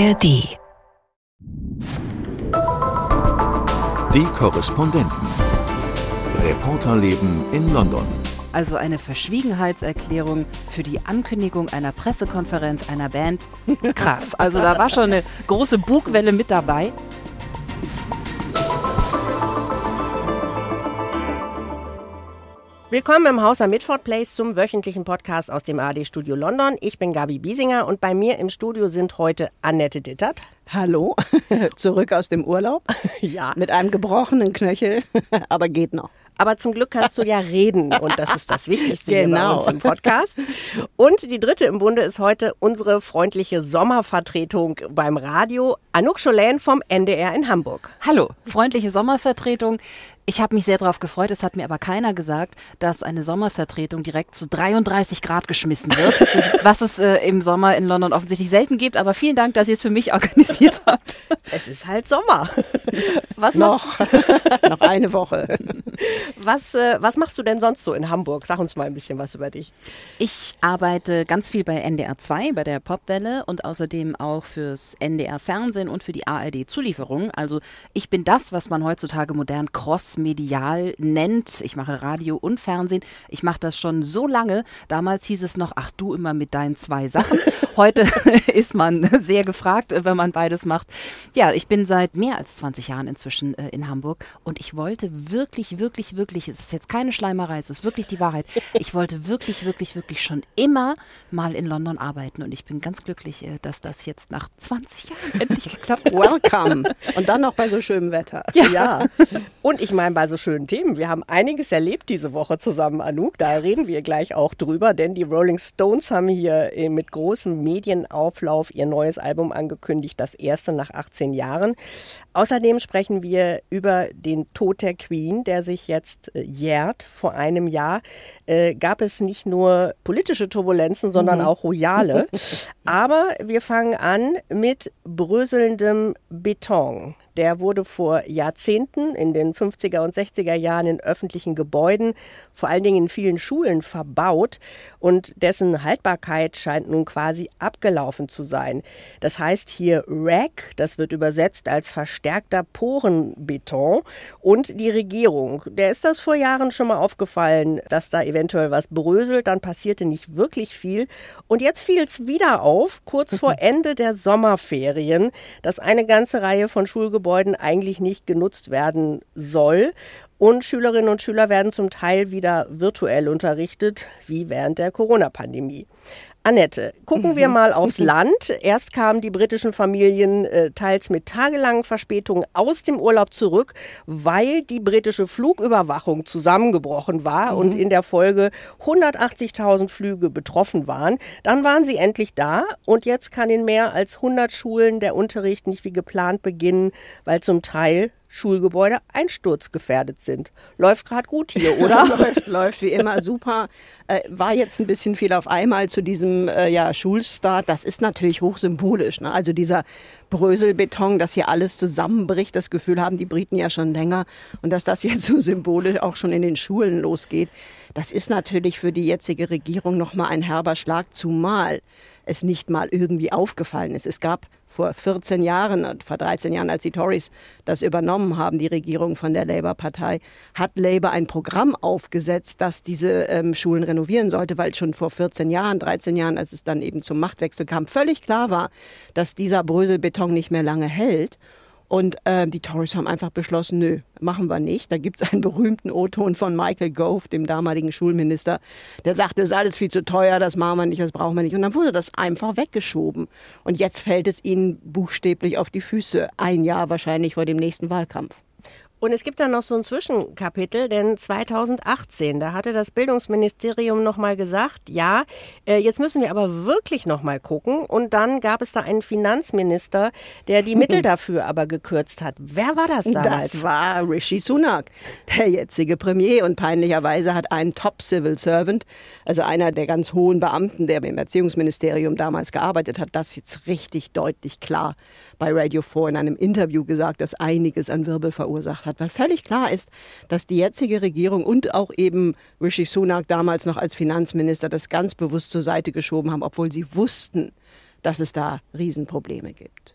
ARD. Die Korrespondenten. Reporterleben in London. Also eine Verschwiegenheitserklärung für die Ankündigung einer Pressekonferenz einer Band. Krass. Also da war schon eine große Bugwelle mit dabei. Willkommen im Haus am Midford Place zum wöchentlichen Podcast aus dem AD Studio London. Ich bin Gabi Biesinger und bei mir im Studio sind heute Annette Dittert. Hallo, zurück aus dem Urlaub. Ja. Mit einem gebrochenen Knöchel, aber geht noch. Aber zum Glück kannst du ja reden und das ist das Wichtigste hier bei Genau. uns im Podcast. Und die dritte im Bunde ist heute unsere freundliche Sommervertretung beim Radio, Anouk Scholen vom NDR in Hamburg. Hallo, freundliche Sommervertretung. Ich habe mich sehr darauf gefreut. Es hat mir aber keiner gesagt, dass eine Sommervertretung direkt zu 33 Grad geschmissen wird, was es äh, im Sommer in London offensichtlich selten gibt. Aber vielen Dank, dass ihr es für mich organisiert habt. Es ist halt Sommer. Was machst, Noch, noch eine Woche. was, äh, was machst du denn sonst so in Hamburg? Sag uns mal ein bisschen was über dich. Ich arbeite ganz viel bei NDR 2, bei der Popwelle und außerdem auch fürs NDR Fernsehen und für die ARD Zulieferung. Also ich bin das, was man heutzutage modern crossmedial nennt. Ich mache Radio und Fernsehen. Ich mache das schon so lange. Damals hieß es noch, ach du immer mit deinen zwei Sachen. Heute ist man sehr gefragt, äh, wenn man beides macht. Ja, ich bin seit mehr als 20 Jahren inzwischen äh, in Hamburg und ich wollte wirklich, wirklich, wirklich, es ist jetzt keine Schleimerei, es ist wirklich die Wahrheit. Ich wollte wirklich, wirklich, wirklich schon immer mal in London arbeiten und ich bin ganz glücklich, äh, dass das jetzt nach 20 Jahren endlich geklappt hat. Welcome. Und dann noch bei so schönem Wetter. Ja. Und ich meine, bei so schönen Themen, wir haben einiges erlebt diese Woche zusammen, Anouk. Da reden wir gleich auch drüber, denn die Rolling Stones haben hier äh, mit großem Medienauflauf ihr neues Album angekündigt, das erste nach 18 Jahren. Außerdem sprechen wir über den Tod der Queen, der sich jetzt äh, jährt. Vor einem Jahr äh, gab es nicht nur politische Turbulenzen, sondern auch royale. Aber wir fangen an mit bröselndem Beton. Der wurde vor Jahrzehnten in den 50er und 60er Jahren in öffentlichen Gebäuden, vor allen Dingen in vielen Schulen, verbaut und dessen Haltbarkeit scheint nun quasi abgelaufen zu sein. Das heißt hier RAC, das wird übersetzt als verstärkter Porenbeton und die Regierung. Der ist das vor Jahren schon mal aufgefallen, dass da eventuell was bröselt, dann passierte nicht wirklich viel und jetzt fiel es wieder auf, kurz vor Ende der Sommerferien, dass eine ganze Reihe von Schulgebäuden eigentlich nicht genutzt werden soll. Und Schülerinnen und Schüler werden zum Teil wieder virtuell unterrichtet, wie während der Corona-Pandemie. Annette, gucken wir mal aufs Land. Erst kamen die britischen Familien äh, teils mit tagelangen Verspätungen aus dem Urlaub zurück, weil die britische Flugüberwachung zusammengebrochen war und in der Folge 180.000 Flüge betroffen waren. Dann waren sie endlich da und jetzt kann in mehr als 100 Schulen der Unterricht nicht wie geplant beginnen, weil zum Teil Schulgebäude einsturzgefährdet sind. Läuft gerade gut hier, oder? läuft, läuft wie immer super. Äh, war jetzt ein bisschen viel auf einmal zu diesem äh, ja, Schulstart. Das ist natürlich hochsymbolisch. Ne? Also dieser Bröselbeton, dass hier alles zusammenbricht. Das Gefühl haben die Briten ja schon länger. Und dass das jetzt so symbolisch auch schon in den Schulen losgeht, das ist natürlich für die jetzige Regierung nochmal ein herber Schlag, zumal es nicht mal irgendwie aufgefallen ist. Es gab vor 14 Jahren, vor 13 Jahren, als die Tories das übernommen haben, die Regierung von der Labour-Partei, hat Labour ein Programm aufgesetzt, das diese ähm, Schulen renovieren sollte, weil schon vor 14 Jahren, 13 Jahren, als es dann eben zum Machtwechsel kam, völlig klar war, dass dieser Bröselbeton nicht mehr lange hält. Und äh, die Tories haben einfach beschlossen, nö, machen wir nicht. Da gibt es einen berühmten O-Ton von Michael Gove, dem damaligen Schulminister, der sagte, es ist alles viel zu teuer, das machen wir nicht, das brauchen wir nicht. Und dann wurde das einfach weggeschoben. Und jetzt fällt es ihnen buchstäblich auf die Füße. Ein Jahr wahrscheinlich vor dem nächsten Wahlkampf. Und es gibt dann noch so ein Zwischenkapitel, denn 2018, da hatte das Bildungsministerium nochmal gesagt, ja, äh, jetzt müssen wir aber wirklich nochmal gucken. Und dann gab es da einen Finanzminister, der die Mittel dafür aber gekürzt hat. Wer war das damals? Das war Rishi Sunak, der jetzige Premier. Und peinlicherweise hat ein Top-Civil Servant, also einer der ganz hohen Beamten, der im Erziehungsministerium damals gearbeitet hat, das jetzt richtig deutlich klar bei Radio 4 in einem Interview gesagt, das einiges an Wirbel verursacht hat. Weil völlig klar ist, dass die jetzige Regierung und auch eben Rishi Sunak damals noch als Finanzminister das ganz bewusst zur Seite geschoben haben, obwohl sie wussten, dass es da Riesenprobleme gibt.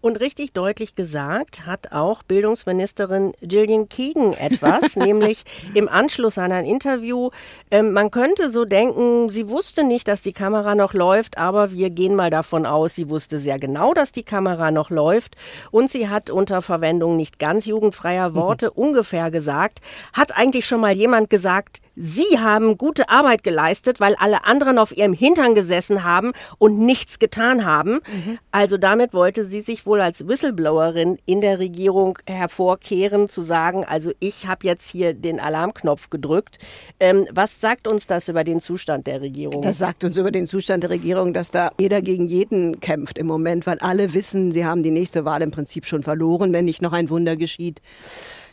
Und richtig deutlich gesagt hat auch Bildungsministerin Gillian Keegan etwas, nämlich im Anschluss an ein Interview. Äh, man könnte so denken, sie wusste nicht, dass die Kamera noch läuft, aber wir gehen mal davon aus, sie wusste sehr genau, dass die Kamera noch läuft. Und sie hat unter Verwendung nicht ganz jugendfreier. Worte mhm. ungefähr gesagt, hat eigentlich schon mal jemand gesagt, Sie haben gute Arbeit geleistet, weil alle anderen auf ihrem Hintern gesessen haben und nichts getan haben. Mhm. Also damit wollte sie sich wohl als Whistleblowerin in der Regierung hervorkehren, zu sagen, also ich habe jetzt hier den Alarmknopf gedrückt. Ähm, was sagt uns das über den Zustand der Regierung? Das sagt uns über den Zustand der Regierung, dass da jeder gegen jeden kämpft im Moment, weil alle wissen, sie haben die nächste Wahl im Prinzip schon verloren, wenn nicht noch ein Wunder geschieht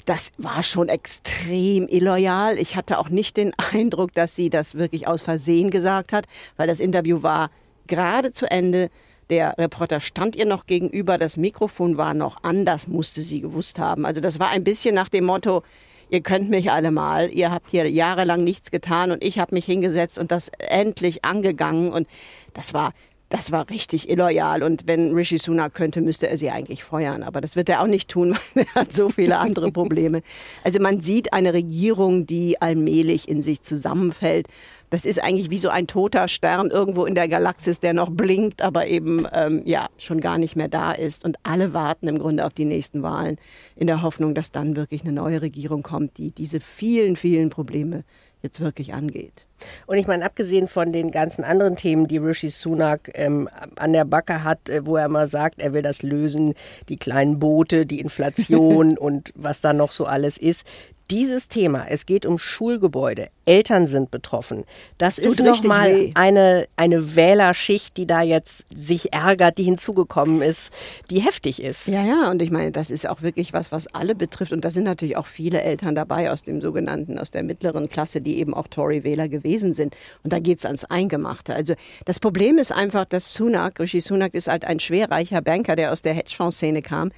das war schon extrem illoyal. Ich hatte auch nicht den Eindruck, dass sie das wirklich aus Versehen gesagt hat, weil das Interview war gerade zu Ende. Der Reporter stand ihr noch gegenüber, das Mikrofon war noch an, das musste sie gewusst haben. Also das war ein bisschen nach dem Motto, ihr könnt mich alle mal, ihr habt hier jahrelang nichts getan und ich habe mich hingesetzt und das endlich angegangen und das war das war richtig illoyal. Und wenn Rishi Sunak könnte, müsste er sie eigentlich feuern. Aber das wird er auch nicht tun, weil er hat so viele andere Probleme. Also man sieht eine Regierung, die allmählich in sich zusammenfällt. Das ist eigentlich wie so ein toter Stern irgendwo in der Galaxis, der noch blinkt, aber eben ähm, ja schon gar nicht mehr da ist. Und alle warten im Grunde auf die nächsten Wahlen in der Hoffnung, dass dann wirklich eine neue Regierung kommt, die diese vielen, vielen Probleme jetzt wirklich angeht. Und ich meine, abgesehen von den ganzen anderen Themen, die Rishi Sunak ähm, an der Backe hat, äh, wo er immer sagt, er will das lösen, die kleinen Boote, die Inflation und was da noch so alles ist, dieses Thema, es geht um Schulgebäude, Eltern sind betroffen. Das, das ist nochmal eine, eine Wählerschicht, die da jetzt sich ärgert, die hinzugekommen ist, die heftig ist. Ja, ja, und ich meine, das ist auch wirklich was, was alle betrifft. Und da sind natürlich auch viele Eltern dabei aus dem sogenannten, aus der mittleren Klasse, die eben auch Tory-Wähler gewesen sind. Und da geht es ans Eingemachte. Also das Problem ist einfach, dass Sunak, Rishi Sunak ist halt ein schwerreicher Banker, der aus der Hedgefonds-Szene kam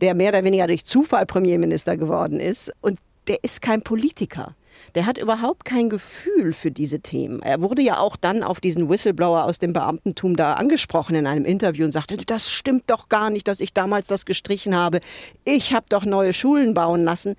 der mehr oder weniger durch Zufall Premierminister geworden ist. Und der ist kein Politiker. Der hat überhaupt kein Gefühl für diese Themen. Er wurde ja auch dann auf diesen Whistleblower aus dem Beamtentum da angesprochen in einem Interview und sagte, das stimmt doch gar nicht, dass ich damals das gestrichen habe. Ich habe doch neue Schulen bauen lassen.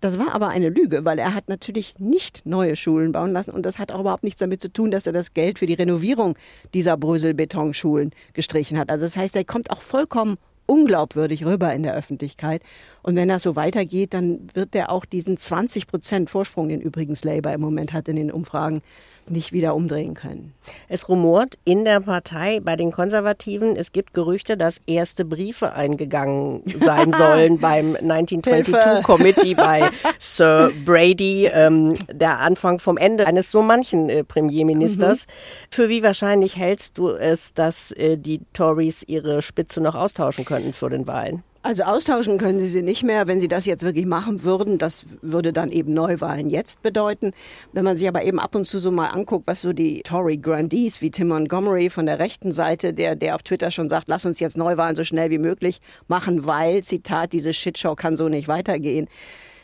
Das war aber eine Lüge, weil er hat natürlich nicht neue Schulen bauen lassen und das hat auch überhaupt nichts damit zu tun, dass er das Geld für die Renovierung dieser Brösel-Betonschulen gestrichen hat. Also das heißt, er kommt auch vollkommen unglaubwürdig rüber in der Öffentlichkeit. Und wenn das so weitergeht, dann wird er auch diesen 20 Prozent Vorsprung, den übrigens Labour im Moment hat in den Umfragen, nicht wieder umdrehen können. Es rumort in der Partei bei den Konservativen, es gibt Gerüchte, dass erste Briefe eingegangen sein sollen beim 1922 Committee bei Sir Brady, ähm, der Anfang vom Ende eines so manchen äh, Premierministers. Mhm. Für wie wahrscheinlich hältst du es, dass äh, die Tories ihre Spitze noch austauschen könnten für den Wahlen? Also austauschen können sie sie nicht mehr. Wenn sie das jetzt wirklich machen würden, das würde dann eben Neuwahlen jetzt bedeuten. Wenn man sich aber eben ab und zu so mal anguckt, was so die Tory Grandees wie Tim Montgomery von der rechten Seite, der, der auf Twitter schon sagt, lass uns jetzt Neuwahlen so schnell wie möglich machen, weil, Zitat, diese Shitshow kann so nicht weitergehen,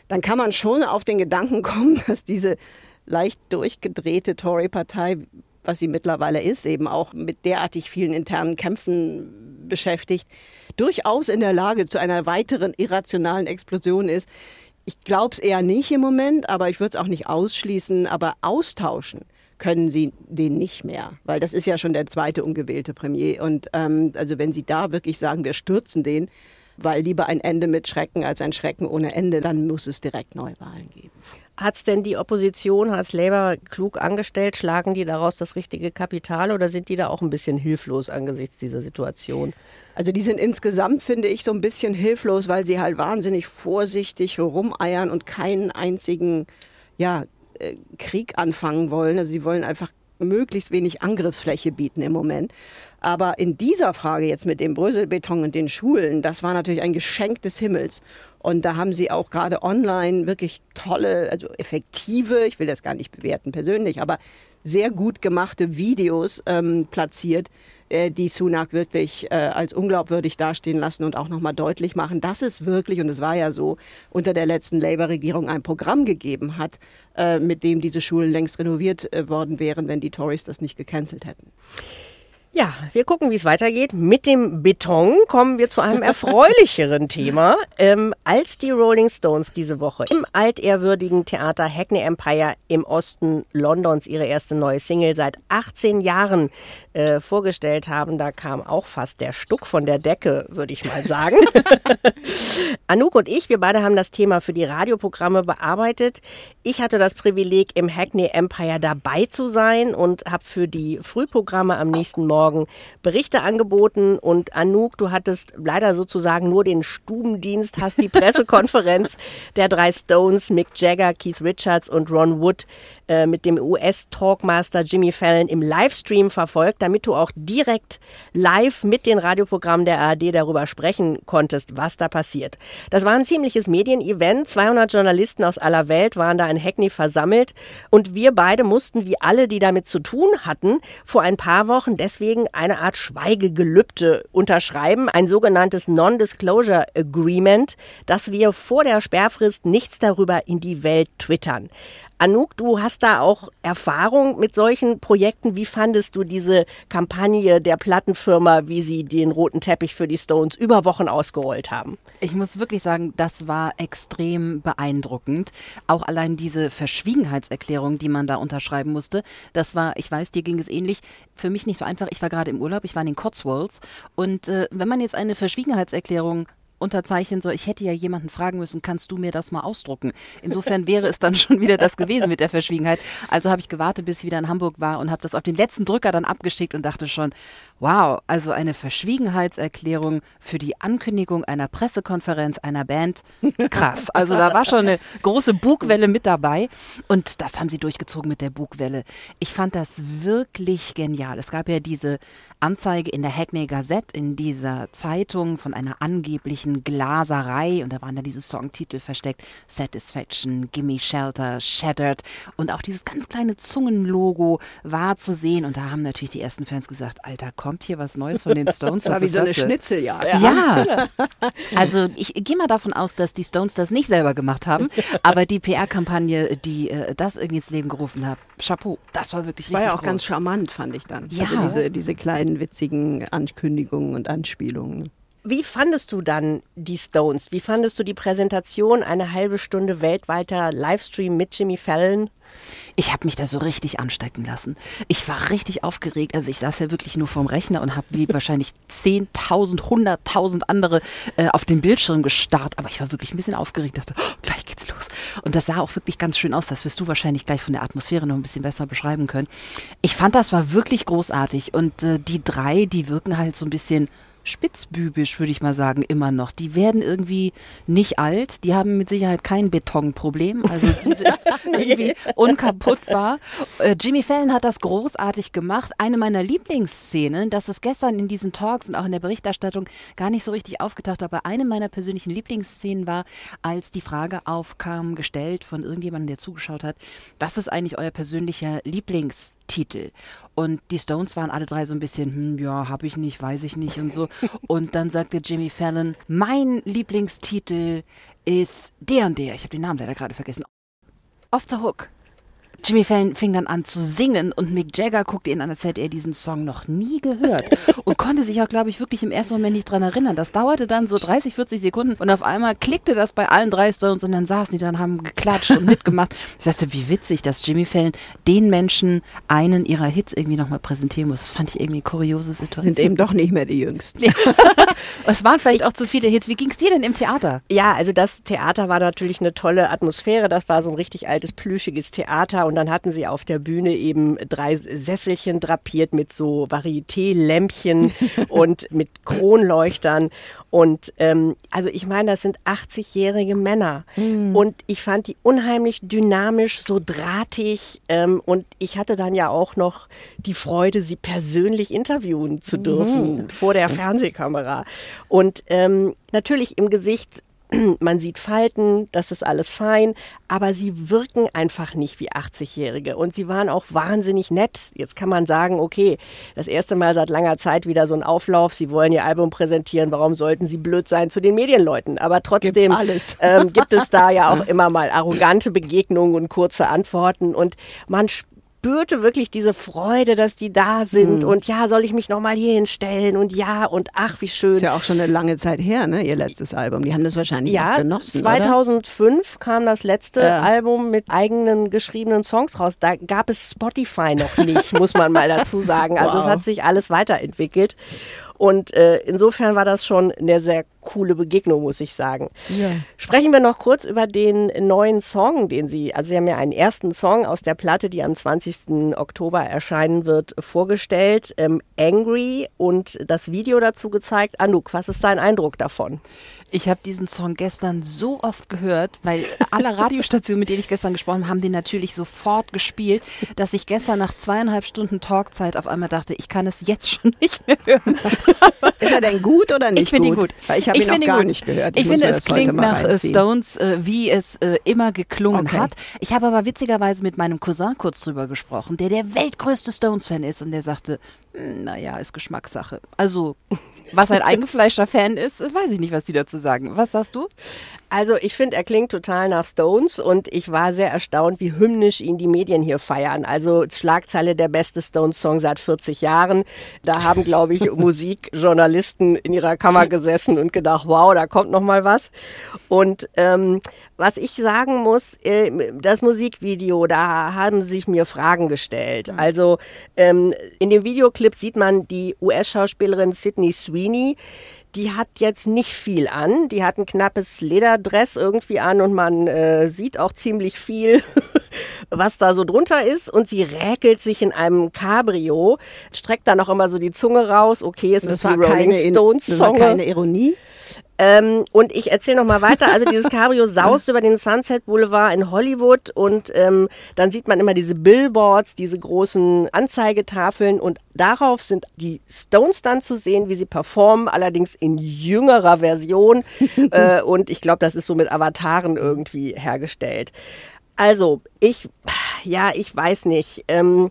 dann kann man schon auf den Gedanken kommen, dass diese leicht durchgedrehte Tory-Partei was sie mittlerweile ist, eben auch mit derartig vielen internen Kämpfen beschäftigt, durchaus in der Lage zu einer weiteren irrationalen Explosion ist. Ich glaube es eher nicht im Moment, aber ich würde es auch nicht ausschließen, aber austauschen können sie den nicht mehr, weil das ist ja schon der zweite ungewählte Premier. Und ähm, also wenn sie da wirklich sagen, wir stürzen den, weil lieber ein Ende mit Schrecken als ein Schrecken ohne Ende, dann muss es direkt Neuwahlen geben. Hat es denn die Opposition, hat Labour klug angestellt? Schlagen die daraus das richtige Kapital oder sind die da auch ein bisschen hilflos angesichts dieser Situation? Also die sind insgesamt, finde ich, so ein bisschen hilflos, weil sie halt wahnsinnig vorsichtig rumeiern und keinen einzigen ja, äh, Krieg anfangen wollen. Also sie wollen einfach möglichst wenig Angriffsfläche bieten im Moment. Aber in dieser Frage jetzt mit dem Bröselbeton und den Schulen, das war natürlich ein Geschenk des Himmels. Und da haben sie auch gerade online wirklich tolle, also effektive, ich will das gar nicht bewerten persönlich, aber sehr gut gemachte Videos ähm, platziert, äh, die Sunak wirklich äh, als unglaubwürdig dastehen lassen und auch nochmal deutlich machen, dass es wirklich, und es war ja so, unter der letzten Labour-Regierung ein Programm gegeben hat, äh, mit dem diese Schulen längst renoviert äh, worden wären, wenn die Tories das nicht gecancelt hätten. Ja, wir gucken, wie es weitergeht. Mit dem Beton kommen wir zu einem erfreulicheren Thema. Ähm, als die Rolling Stones diese Woche im altehrwürdigen Theater Hackney Empire im Osten Londons ihre erste neue Single seit 18 Jahren äh, vorgestellt haben, da kam auch fast der Stuck von der Decke, würde ich mal sagen. Anouk und ich, wir beide haben das Thema für die Radioprogramme bearbeitet. Ich hatte das Privileg, im Hackney Empire dabei zu sein und habe für die Frühprogramme am nächsten Morgen Morgen Berichte angeboten und Anouk, du hattest leider sozusagen nur den Stubendienst, hast die Pressekonferenz der drei Stones, Mick Jagger, Keith Richards und Ron Wood äh, mit dem US-Talkmaster Jimmy Fallon im Livestream verfolgt, damit du auch direkt live mit den Radioprogrammen der ARD darüber sprechen konntest, was da passiert. Das war ein ziemliches Medienevent. 200 Journalisten aus aller Welt waren da in Hackney versammelt und wir beide mussten, wie alle, die damit zu tun hatten, vor ein paar Wochen deswegen eine Art Schweigegelübde unterschreiben, ein sogenanntes Non-Disclosure Agreement, dass wir vor der Sperrfrist nichts darüber in die Welt twittern. Anouk, du hast da auch Erfahrung mit solchen Projekten. Wie fandest du diese Kampagne der Plattenfirma, wie sie den roten Teppich für die Stones über Wochen ausgerollt haben? Ich muss wirklich sagen, das war extrem beeindruckend. Auch allein diese Verschwiegenheitserklärung, die man da unterschreiben musste, das war, ich weiß, dir ging es ähnlich, für mich nicht so einfach. Ich war gerade im Urlaub, ich war in den Cotswolds und äh, wenn man jetzt eine Verschwiegenheitserklärung unterzeichnen soll. Ich hätte ja jemanden fragen müssen, kannst du mir das mal ausdrucken? Insofern wäre es dann schon wieder das gewesen mit der Verschwiegenheit. Also habe ich gewartet, bis ich wieder in Hamburg war und habe das auf den letzten Drücker dann abgeschickt und dachte schon, wow, also eine Verschwiegenheitserklärung für die Ankündigung einer Pressekonferenz einer Band. Krass. Also da war schon eine große Bugwelle mit dabei und das haben sie durchgezogen mit der Bugwelle. Ich fand das wirklich genial. Es gab ja diese Anzeige in der Hackney Gazette, in dieser Zeitung von einer angeblichen riesigen Glaserei und da waren da diese Songtitel versteckt. Satisfaction, Gimme Shelter, Shattered und auch dieses ganz kleine Zungenlogo war zu sehen und da haben natürlich die ersten Fans gesagt, Alter, kommt hier was Neues von den Stones? Was war wie so eine Schnitzeljagd. Ja. ja. Also ich gehe mal davon aus, dass die Stones das nicht selber gemacht haben, aber die PR-Kampagne, die äh, das irgendwie ins Leben gerufen hat, Chapeau, das war wirklich richtig War ja auch groß. ganz charmant, fand ich dann. Ja. Also diese, diese kleinen witzigen Ankündigungen und Anspielungen. Wie fandest du dann die Stones? Wie fandest du die Präsentation, eine halbe Stunde weltweiter Livestream mit Jimmy Fallon? Ich habe mich da so richtig anstecken lassen. Ich war richtig aufgeregt. Also ich saß ja wirklich nur vorm Rechner und habe wie wahrscheinlich 10.000, 100.000 andere äh, auf den Bildschirm gestarrt. Aber ich war wirklich ein bisschen aufgeregt. Dachte, oh, gleich geht's los. Und das sah auch wirklich ganz schön aus. Das wirst du wahrscheinlich gleich von der Atmosphäre noch ein bisschen besser beschreiben können. Ich fand, das war wirklich großartig. Und äh, die drei, die wirken halt so ein bisschen spitzbübisch, würde ich mal sagen, immer noch. Die werden irgendwie nicht alt. Die haben mit Sicherheit kein Betonproblem. Also die sind irgendwie unkaputtbar. Äh, Jimmy Fallon hat das großartig gemacht. Eine meiner Lieblingsszenen, das ist gestern in diesen Talks und auch in der Berichterstattung gar nicht so richtig aufgetaucht, aber eine meiner persönlichen Lieblingsszenen war, als die Frage aufkam, gestellt von irgendjemandem, der zugeschaut hat, was ist eigentlich euer persönlicher Lieblingstitel? Und die Stones waren alle drei so ein bisschen, hm, ja, habe ich nicht, weiß ich nicht und so. Und dann sagte Jimmy Fallon, mein Lieblingstitel ist der und der. Ich habe den Namen leider gerade vergessen. Off the Hook. Jimmy Fallon fing dann an zu singen und Mick Jagger guckte ihn an, als hätte er diesen Song noch nie gehört und konnte sich auch, glaube ich, wirklich im ersten Moment nicht dran erinnern. Das dauerte dann so 30, 40 Sekunden und auf einmal klickte das bei allen drei Stones und dann saßen die dann, haben geklatscht und mitgemacht. Ich dachte, wie witzig, dass Jimmy Fallon den Menschen einen ihrer Hits irgendwie nochmal präsentieren muss. Das fand ich irgendwie eine kuriose Situation. Sind eben doch nicht mehr die Jüngsten. es waren vielleicht auch zu viele Hits. Wie ging es dir denn im Theater? Ja, also das Theater war natürlich eine tolle Atmosphäre. Das war so ein richtig altes, plüschiges Theater und dann hatten sie auf der Bühne eben drei Sesselchen drapiert mit so Varieté-Lämpchen und mit Kronleuchtern. Und ähm, also ich meine, das sind 80-jährige Männer. Mhm. Und ich fand die unheimlich dynamisch, so drahtig. Ähm, und ich hatte dann ja auch noch die Freude, sie persönlich interviewen zu dürfen mhm. vor der Fernsehkamera. Und ähm, natürlich im Gesicht man sieht Falten, das ist alles fein, aber sie wirken einfach nicht wie 80-Jährige und sie waren auch wahnsinnig nett. Jetzt kann man sagen, okay, das erste Mal seit langer Zeit wieder so ein Auflauf, sie wollen ihr Album präsentieren, warum sollten sie blöd sein zu den Medienleuten? Aber trotzdem ähm, gibt es da ja auch immer mal arrogante Begegnungen und kurze Antworten. Und man spürte wirklich diese Freude, dass die da sind Mhm. und ja, soll ich mich nochmal hier hinstellen und ja und ach, wie schön. Ist ja auch schon eine lange Zeit her, ne? Ihr letztes Album. Die haben das wahrscheinlich Ja, genossen. Oder? 2005 kam das letzte Ja. Album mit eigenen geschriebenen Songs raus. Da gab es Spotify noch nicht, muss man mal dazu sagen. Also es Wow. hat sich alles weiterentwickelt. Und äh, insofern war das schon eine sehr coole Begegnung, muss ich sagen. Ja. Sprechen wir noch kurz über den neuen Song, den Sie, also Sie haben ja einen ersten Song aus der Platte, die am 20. Oktober erscheinen wird, vorgestellt. Ähm, Angry und das Video dazu gezeigt. Anouk, was ist dein Eindruck davon? Ich habe diesen Song gestern so oft gehört, weil alle Radiostationen, mit denen ich gestern gesprochen habe, haben den natürlich sofort gespielt, dass ich gestern nach zweieinhalb Stunden Talkzeit auf einmal dachte, ich kann es jetzt schon nicht mehr hören. Ist er denn gut oder nicht ich finde ihn gut. Ich habe ihn noch finde gar gut. nicht gehört. Ich, muss finde, es klingt nach reinziehen. Stones, äh, wie es äh, immer geklungen Okay. hat. Ich habe aber witzigerweise mit meinem Cousin kurz drüber gesprochen, der der weltgrößte Stones-Fan ist und der sagte, "Hm, naja, ist Geschmackssache. Also, was ein eingefleischter Fan ist, weiß ich nicht, was die dazu sagen. Was sagst du? Also ich finde, er klingt total nach Stones und ich war sehr erstaunt, wie hymnisch ihn die Medien hier feiern. Also Schlagzeile der beste Stones-Song seit 40 Jahren. Da haben, glaube ich, Musikjournalisten in ihrer Kammer gesessen und gedacht, wow, da kommt noch mal was. Und ähm, was ich sagen muss, äh, das Musikvideo, da haben sich mir Fragen gestellt. Also ähm, in dem Videoclip sieht man die US-Schauspielerin Sydney Sweeney. Die hat jetzt nicht viel an. Die hat ein knappes Lederdress irgendwie an und man äh, sieht auch ziemlich viel, was da so drunter ist. Und sie räkelt sich in einem Cabrio, streckt dann auch immer so die Zunge raus. Okay, es Das ist die war, Rolling keine, Stones das war Song. keine Ironie. Ähm, und ich erzähle noch mal weiter. Also dieses Cabrio saust über den Sunset Boulevard in Hollywood und ähm, dann sieht man immer diese Billboards, diese großen Anzeigetafeln und darauf sind die Stones dann zu sehen, wie sie performen, allerdings in jüngerer Version. äh, und ich glaube, das ist so mit Avataren irgendwie hergestellt. Also ich, ja, ich weiß nicht. Ähm,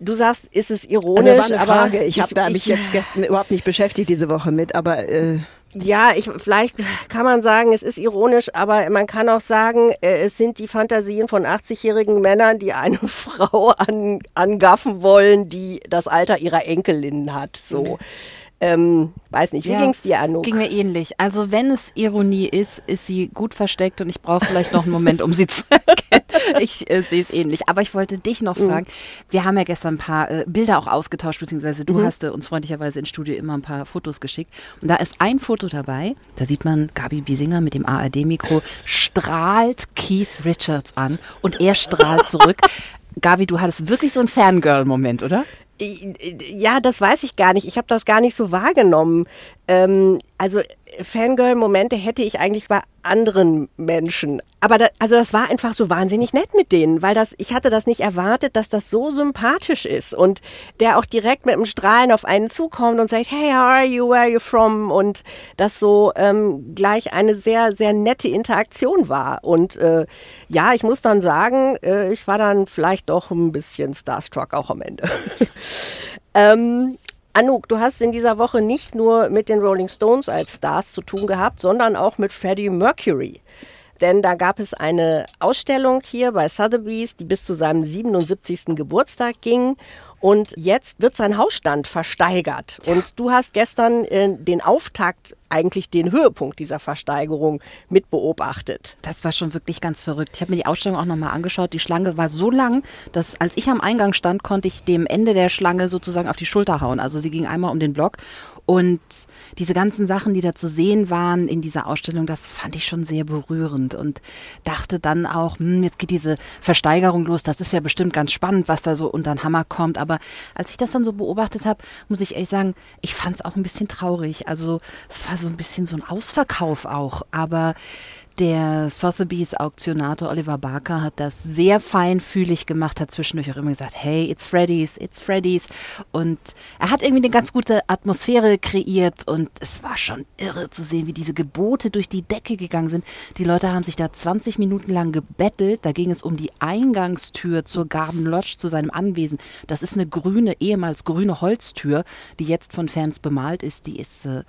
Du sagst, ist es ironisch, Also war eine Frage. Ich habe da mich jetzt gestern überhaupt nicht beschäftigt diese Woche mit, aber äh, Ja, ich, vielleicht kann man sagen, es ist ironisch, aber man kann auch sagen, äh, es sind die Fantasien von 80-jährigen Männern, die eine Frau an, angaffen wollen, die das Alter ihrer Enkelinnen hat. So. Ähm, weiß nicht, wie Ja, ging's dir, Anouk? Ging mir ähnlich. Also wenn es Ironie ist, ist sie gut versteckt und ich brauche vielleicht noch einen Moment, um sie zu erkennen. Ich äh, sehe es ähnlich. Aber ich wollte dich noch fragen. Wir haben ja gestern ein paar äh, Bilder auch ausgetauscht, beziehungsweise du hast äh, uns freundlicherweise ins Studio immer ein paar Fotos geschickt. Und da ist ein Foto dabei, da sieht man Gabi Biesinger mit dem ARD-Mikro, strahlt Keith Richards an und er strahlt zurück. Gabi, du hattest wirklich so einen Fangirl-Moment, oder? Ja, das weiß ich gar nicht. Ich habe das gar nicht so wahrgenommen. Ähm, also Fangirl-Momente hätte ich eigentlich bei anderen Menschen. Aber da, also das war einfach so wahnsinnig nett mit denen, weil das, ich hatte das nicht erwartet, dass das so sympathisch ist und der auch direkt mit einem Strahlen auf einen zukommt und sagt, hey, how are you, where are you from? Und das so ähm, gleich eine sehr, sehr nette Interaktion war. Und äh, ja, ich muss dann sagen, äh, ich war dann vielleicht doch ein bisschen starstruck auch am Ende. ähm, Anouk, du hast in dieser Woche nicht nur mit den Rolling Stones als Stars zu tun gehabt, sondern auch mit Freddie Mercury. Denn da gab es eine Ausstellung hier bei Sotheby's, die bis zu seinem 77. Geburtstag ging. Und jetzt wird sein Hausstand versteigert. Und du hast gestern äh, den Auftakt, eigentlich den Höhepunkt dieser Versteigerung mit beobachtet. Das war schon wirklich ganz verrückt. Ich habe mir die Ausstellung auch nochmal angeschaut. Die Schlange war so lang, dass als ich am Eingang stand, konnte ich dem Ende der Schlange sozusagen auf die Schulter hauen. Also sie ging einmal um den Block. Und diese ganzen Sachen, die da zu sehen waren in dieser Ausstellung, das fand ich schon sehr berührend und dachte dann auch, hm, jetzt geht diese Versteigerung los. Das ist ja bestimmt ganz spannend, was da so unter den Hammer kommt. Aber als ich das dann so beobachtet habe, muss ich ehrlich sagen, ich fand es auch ein bisschen traurig. Also es war so ein bisschen so ein Ausverkauf auch. Aber der Sotheby's Auktionator Oliver Barker hat das sehr feinfühlig gemacht, hat zwischendurch auch immer gesagt, hey, it's Freddy's, it's Freddy's. Und er hat irgendwie eine ganz gute Atmosphäre kreiert und es war schon irre zu sehen, wie diese Gebote durch die Decke gegangen sind. Die Leute haben sich da 20 Minuten lang gebettelt. Da ging es um die Eingangstür zur Garden Lodge, zu seinem Anwesen. Das ist eine grüne, ehemals grüne Holztür, die jetzt von Fans bemalt ist. Die ist äh,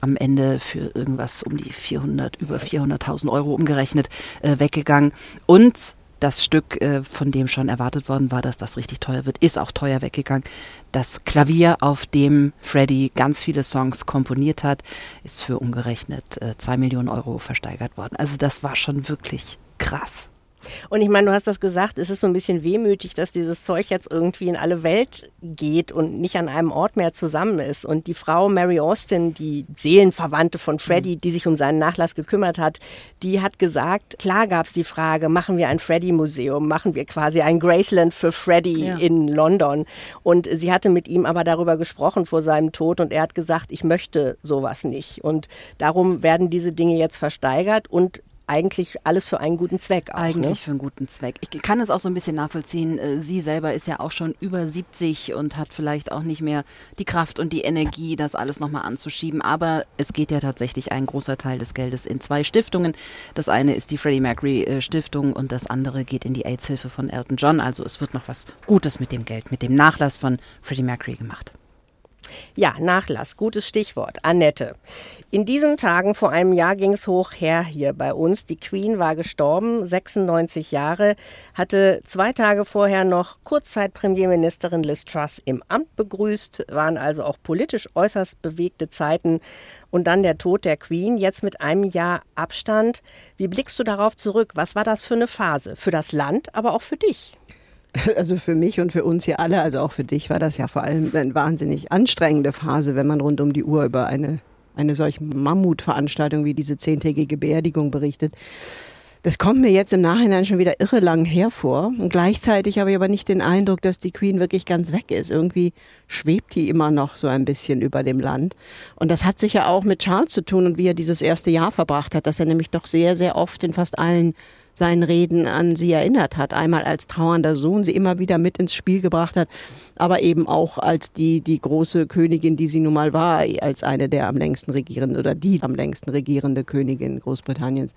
am Ende für irgendwas um die 400, über 400.000 Euro umgerechnet äh, weggegangen. Und das Stück, äh, von dem schon erwartet worden war, dass das richtig teuer wird, ist auch teuer weggegangen. Das Klavier, auf dem Freddie ganz viele Songs komponiert hat, ist für umgerechnet äh, zwei Millionen Euro versteigert worden. Also das war schon wirklich krass. Und ich meine, du hast das gesagt, es ist so ein bisschen wehmütig, dass dieses Zeug jetzt irgendwie in alle Welt geht und nicht an einem Ort mehr zusammen ist. Und die Frau Mary Austin, die Seelenverwandte von Freddie, die sich um seinen Nachlass gekümmert hat, die hat gesagt, klar gab es die Frage, machen wir ein Freddie-Museum, machen wir quasi ein Graceland für Freddie ja. in London. Und sie hatte mit ihm aber darüber gesprochen vor seinem Tod und er hat gesagt, ich möchte sowas nicht. Und darum werden diese Dinge jetzt versteigert und eigentlich alles für einen guten Zweck. Auch, eigentlich ne? für einen guten Zweck. Ich kann es auch so ein bisschen nachvollziehen. Äh, sie selber ist ja auch schon über 70 und hat vielleicht auch nicht mehr die Kraft und die Energie, das alles nochmal anzuschieben. Aber es geht ja tatsächlich ein großer Teil des Geldes in zwei Stiftungen. Das eine ist die Freddie Mercury äh, Stiftung und das andere geht in die AIDS-Hilfe von Elton John. Also es wird noch was Gutes mit dem Geld, mit dem Nachlass von Freddie Mercury gemacht. Ja, Nachlass, gutes Stichwort. Annette. In diesen Tagen vor einem Jahr ging es hoch her hier bei uns. Die Queen war gestorben, 96 Jahre, hatte zwei Tage vorher noch Kurzzeit-Premierministerin Liz Truss im Amt begrüßt, waren also auch politisch äußerst bewegte Zeiten. Und dann der Tod der Queen, jetzt mit einem Jahr Abstand. Wie blickst du darauf zurück? Was war das für eine Phase? Für das Land, aber auch für dich? Also für mich und für uns hier alle, also auch für dich, war das ja vor allem eine wahnsinnig anstrengende Phase, wenn man rund um die Uhr über eine, eine solch Mammutveranstaltung wie diese zehntägige Beerdigung berichtet. Das kommt mir jetzt im Nachhinein schon wieder irre lang hervor. Und gleichzeitig habe ich aber nicht den Eindruck, dass die Queen wirklich ganz weg ist. Irgendwie schwebt die immer noch so ein bisschen über dem Land. Und das hat sicher auch mit Charles zu tun und wie er dieses erste Jahr verbracht hat, dass er nämlich doch sehr, sehr oft in fast allen seinen Reden an sie erinnert hat. Einmal als trauernder Sohn sie immer wieder mit ins Spiel gebracht hat, aber eben auch als die, die große Königin, die sie nun mal war, als eine der am längsten regierenden oder die am längsten regierende Königin Großbritanniens.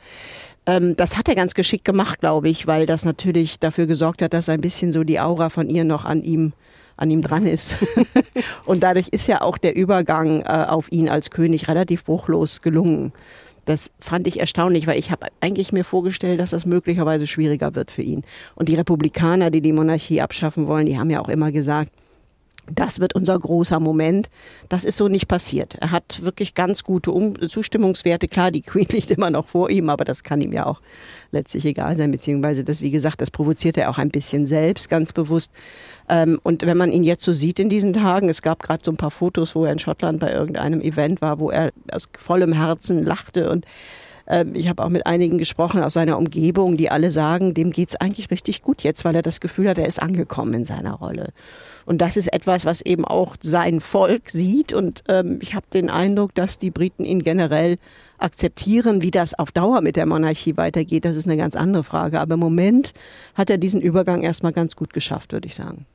Ähm, das hat er ganz geschickt gemacht, glaube ich, weil das natürlich dafür gesorgt hat, dass ein bisschen so die Aura von ihr noch an ihm an ihm dran ist. und dadurch ist ja auch der Übergang äh, auf ihn als König relativ bruchlos gelungen. Das fand ich erstaunlich, weil ich habe eigentlich mir vorgestellt, dass das möglicherweise schwieriger wird für ihn. Und die Republikaner, die die Monarchie abschaffen wollen, die haben ja auch immer gesagt, das wird unser großer Moment. Das ist so nicht passiert. Er hat wirklich ganz gute um Zustimmungswerte. Klar, die Queen liegt immer noch vor ihm, aber das kann ihm ja auch letztlich egal sein, beziehungsweise das, wie gesagt, das provoziert er auch ein bisschen selbst, ganz bewusst. Ähm, und wenn man ihn jetzt so sieht in diesen Tagen, es gab gerade so ein paar Fotos, wo er in Schottland bei irgendeinem Event war, wo er aus vollem Herzen lachte und ich habe auch mit einigen gesprochen aus seiner Umgebung, die alle sagen, dem geht es eigentlich richtig gut jetzt, weil er das Gefühl hat, er ist angekommen in seiner Rolle. Und das ist etwas, was eben auch sein Volk sieht. Und ähm, ich habe den Eindruck, dass die Briten ihn generell akzeptieren, wie das auf Dauer mit der Monarchie weitergeht. Das ist eine ganz andere Frage. Aber im Moment hat er diesen Übergang erstmal ganz gut geschafft, würde ich sagen.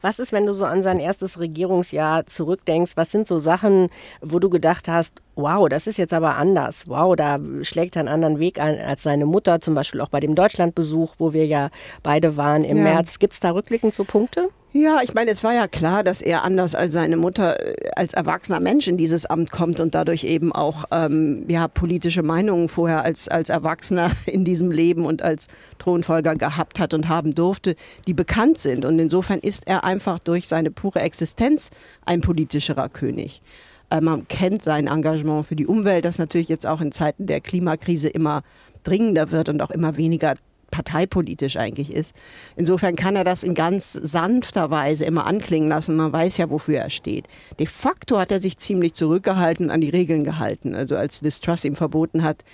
Was ist, wenn du so an sein erstes Regierungsjahr zurückdenkst? Was sind so Sachen, wo du gedacht hast, wow, das ist jetzt aber anders. Wow, da schlägt er einen anderen Weg ein als seine Mutter, zum Beispiel auch bei dem Deutschlandbesuch, wo wir ja beide waren im ja. März. Gibt es da rückblickend so Punkte? Ja, ich meine, es war ja klar, dass er anders als seine Mutter äh, als erwachsener Mensch in dieses Amt kommt und dadurch eben auch ähm, ja, politische Meinungen vorher als, als Erwachsener in diesem Leben und als Thronfolger gehabt hat und haben durfte, die bekannt sind. Und insofern ist er einfach durch seine pure Existenz ein politischerer König. Äh, man kennt sein Engagement für die Umwelt, das natürlich jetzt auch in Zeiten der Klimakrise immer dringender wird und auch immer weniger parteipolitisch eigentlich ist. Insofern kann er das in ganz sanfter Weise immer anklingen lassen. Man weiß ja, wofür er steht. De facto hat er sich ziemlich zurückgehalten und an die Regeln gehalten. Also als Liz Truss ihm verboten hat,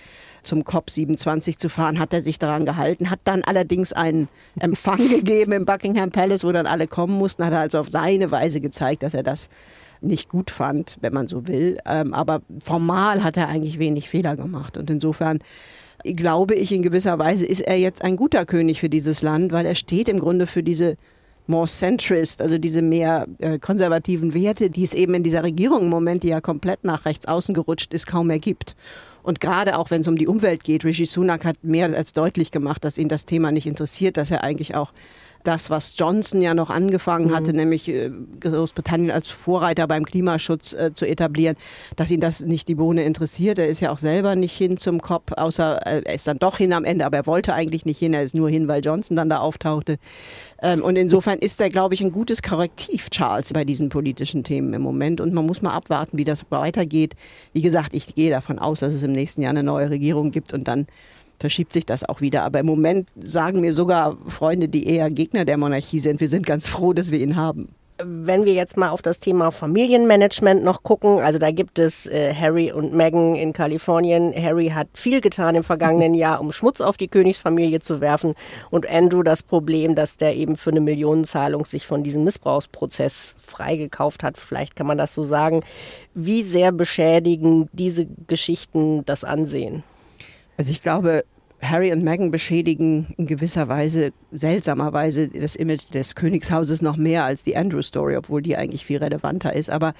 zum COP27 zu fahren, hat er sich daran gehalten, hat dann allerdings einen Empfang gegeben im Buckingham Palace, wo dann alle kommen mussten, hat er also auf seine Weise gezeigt, dass er das nicht gut fand, wenn man so will. Ähm, aber formal hat er eigentlich wenig Fehler gemacht. Und insofern glaube ich, in gewisser Weise ist er jetzt ein guter König für dieses Land, weil er steht im Grunde für diese more centrist, also diese mehr äh, konservativen Werte, die es eben in dieser Regierung im Moment, die ja komplett nach rechts außen gerutscht ist, kaum mehr gibt. Und gerade auch wenn es um die Umwelt geht, Rishi Sunak hat mehr als deutlich gemacht, dass ihn das Thema nicht interessiert, dass er eigentlich auch das, was Johnson ja noch angefangen hatte, mhm. nämlich äh, Großbritannien als Vorreiter beim Klimaschutz äh, zu etablieren, dass ihn das nicht die Bohne interessiert. Er ist ja auch selber nicht hin zum Kopf, außer äh, er ist dann doch hin am Ende, aber er wollte eigentlich nicht hin, er ist nur hin, weil Johnson dann da auftauchte. Ähm, und insofern ist er, glaube ich, ein gutes Korrektiv, Charles, bei diesen politischen Themen im Moment. Und man muss mal abwarten, wie das weitergeht. Wie gesagt, ich gehe davon aus, dass es im nächsten Jahr eine neue Regierung gibt und dann verschiebt sich das auch wieder. Aber im Moment sagen mir sogar Freunde, die eher Gegner der Monarchie sind, wir sind ganz froh, dass wir ihn haben. Wenn wir jetzt mal auf das Thema Familienmanagement noch gucken, also da gibt es äh, Harry und Meghan in Kalifornien. Harry hat viel getan im vergangenen Jahr, um Schmutz auf die Königsfamilie zu werfen und Andrew das Problem, dass der eben für eine Millionenzahlung sich von diesem Missbrauchsprozess freigekauft hat. Vielleicht kann man das so sagen. Wie sehr beschädigen diese Geschichten das Ansehen? Also ich glaube, Harry und Meghan beschädigen in gewisser Weise, seltsamerweise, das Image des Königshauses noch mehr als die Andrew-Story, obwohl die eigentlich viel relevanter ist. Aber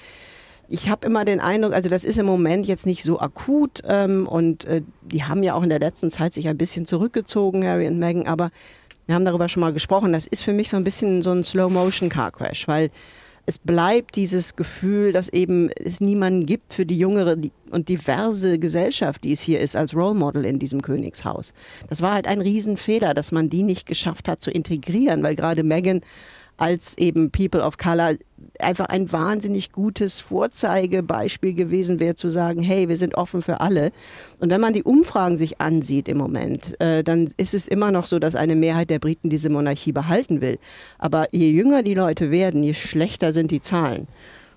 ich habe immer den Eindruck, also das ist im Moment jetzt nicht so akut ähm, und äh, die haben ja auch in der letzten Zeit sich ein bisschen zurückgezogen, Harry und Meghan, aber wir haben darüber schon mal gesprochen. Das ist für mich so ein bisschen so ein Slow-Motion-Car-Crash, weil es bleibt dieses Gefühl, dass eben es niemanden gibt für die jüngere und diverse Gesellschaft, die es hier ist, als Role Model in diesem Königshaus. Das war halt ein Riesenfehler, dass man die nicht geschafft hat zu integrieren, weil gerade Meghan als eben People of Color einfach ein wahnsinnig gutes Vorzeigebeispiel gewesen wäre, zu sagen, hey, wir sind offen für alle. Und wenn man die Umfragen sich ansieht im Moment, äh, dann ist es immer noch so, dass eine Mehrheit der Briten diese Monarchie behalten will. Aber je jünger die Leute werden, je schlechter sind die Zahlen.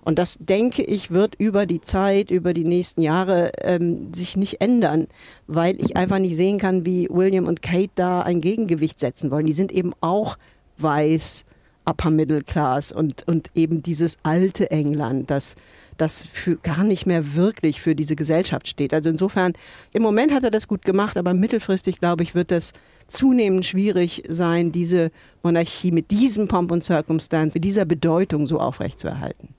Und das, denke ich, wird über die Zeit, über die nächsten Jahre ähm, sich nicht ändern, weil ich einfach nicht sehen kann, wie William und Kate da ein Gegengewicht setzen wollen. Die sind eben auch weiß, Upper Middle Class und, und eben dieses alte England, das, das für, gar nicht mehr wirklich für diese Gesellschaft steht. Also insofern, im Moment hat er das gut gemacht, aber mittelfristig, glaube ich, wird es zunehmend schwierig sein, diese Monarchie mit diesem Pomp und Circumstance, mit dieser Bedeutung so aufrechtzuerhalten.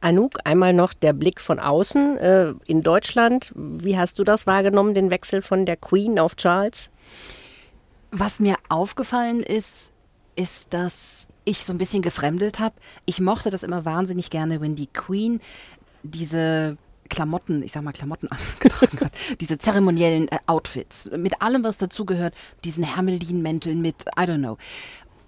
Anouk, einmal noch der Blick von außen äh, in Deutschland. Wie hast du das wahrgenommen, den Wechsel von der Queen auf Charles? Was mir aufgefallen ist, ist, dass ich so ein bisschen gefremdelt habe. Ich mochte das immer wahnsinnig gerne, wenn die Queen diese Klamotten, ich sag mal Klamotten angetragen hat, diese zeremoniellen äh, Outfits, mit allem, was dazugehört, diesen Hermelin-Mänteln mit, I don't know.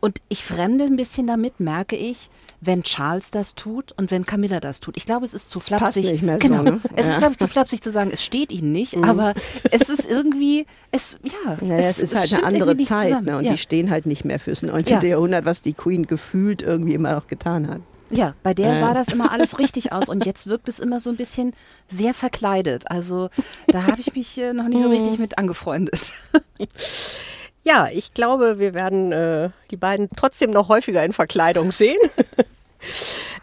Und ich fremde ein bisschen damit, merke ich, wenn Charles das tut und wenn Camilla das tut. Ich glaube, es ist zu das flapsig. Passt nicht mehr genau. So, ne? Es ist, glaube ich, zu flapsig zu sagen, es steht ihnen nicht, mhm. aber es ist irgendwie, es, ja. ja es, es, ist halt eine andere Zeit, ne? Und ja. die stehen halt nicht mehr fürs 19. Ja. Jahrhundert, was die Queen gefühlt irgendwie immer noch getan hat. Ja, bei der sah das immer alles richtig aus und jetzt wirkt es immer so ein bisschen sehr verkleidet. Also da habe ich mich äh, noch nicht so mhm. richtig mit angefreundet. Ja, ich glaube, wir werden äh, die beiden trotzdem noch häufiger in Verkleidung sehen.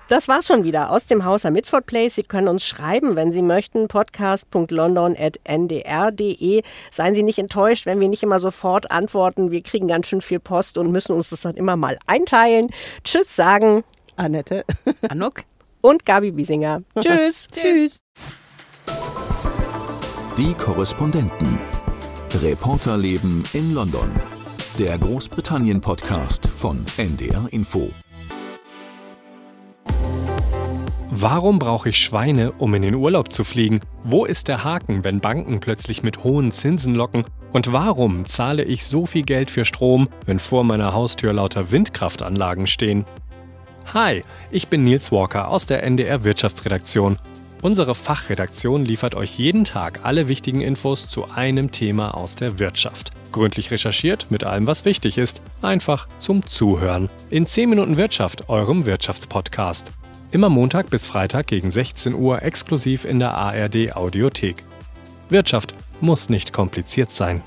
Das war's schon wieder aus dem Haus am Midford Place. Sie können uns schreiben, wenn Sie möchten, podcast.london.ndr.de. Seien Sie nicht enttäuscht, wenn wir nicht immer sofort antworten. Wir kriegen ganz schön viel Post und müssen uns das dann immer mal einteilen. Tschüss sagen. Annette. Anuk. Und Gabi Biesinger. Tschüss. Tschüss. Die Korrespondenten. Reporterleben in London. Der Großbritannien-Podcast von NDR Info. Warum brauche ich Schweine, um in den Urlaub zu fliegen? Wo ist der Haken, wenn Banken plötzlich mit hohen Zinsen locken? Und warum zahle ich so viel Geld für Strom, wenn vor meiner Haustür lauter Windkraftanlagen stehen? Hi, ich bin Nils Walker aus der NDR Wirtschaftsredaktion Unsere Fachredaktion liefert euch jeden Tag alle wichtigen Infos zu einem Thema aus der Wirtschaft. Gründlich recherchiert mit allem, was wichtig ist. Einfach zum Zuhören. In 10 Minuten Wirtschaft, eurem Wirtschaftspodcast. Immer Montag bis Freitag gegen 16 Uhr exklusiv in der ARD Audiothek. Wirtschaft muss nicht kompliziert sein.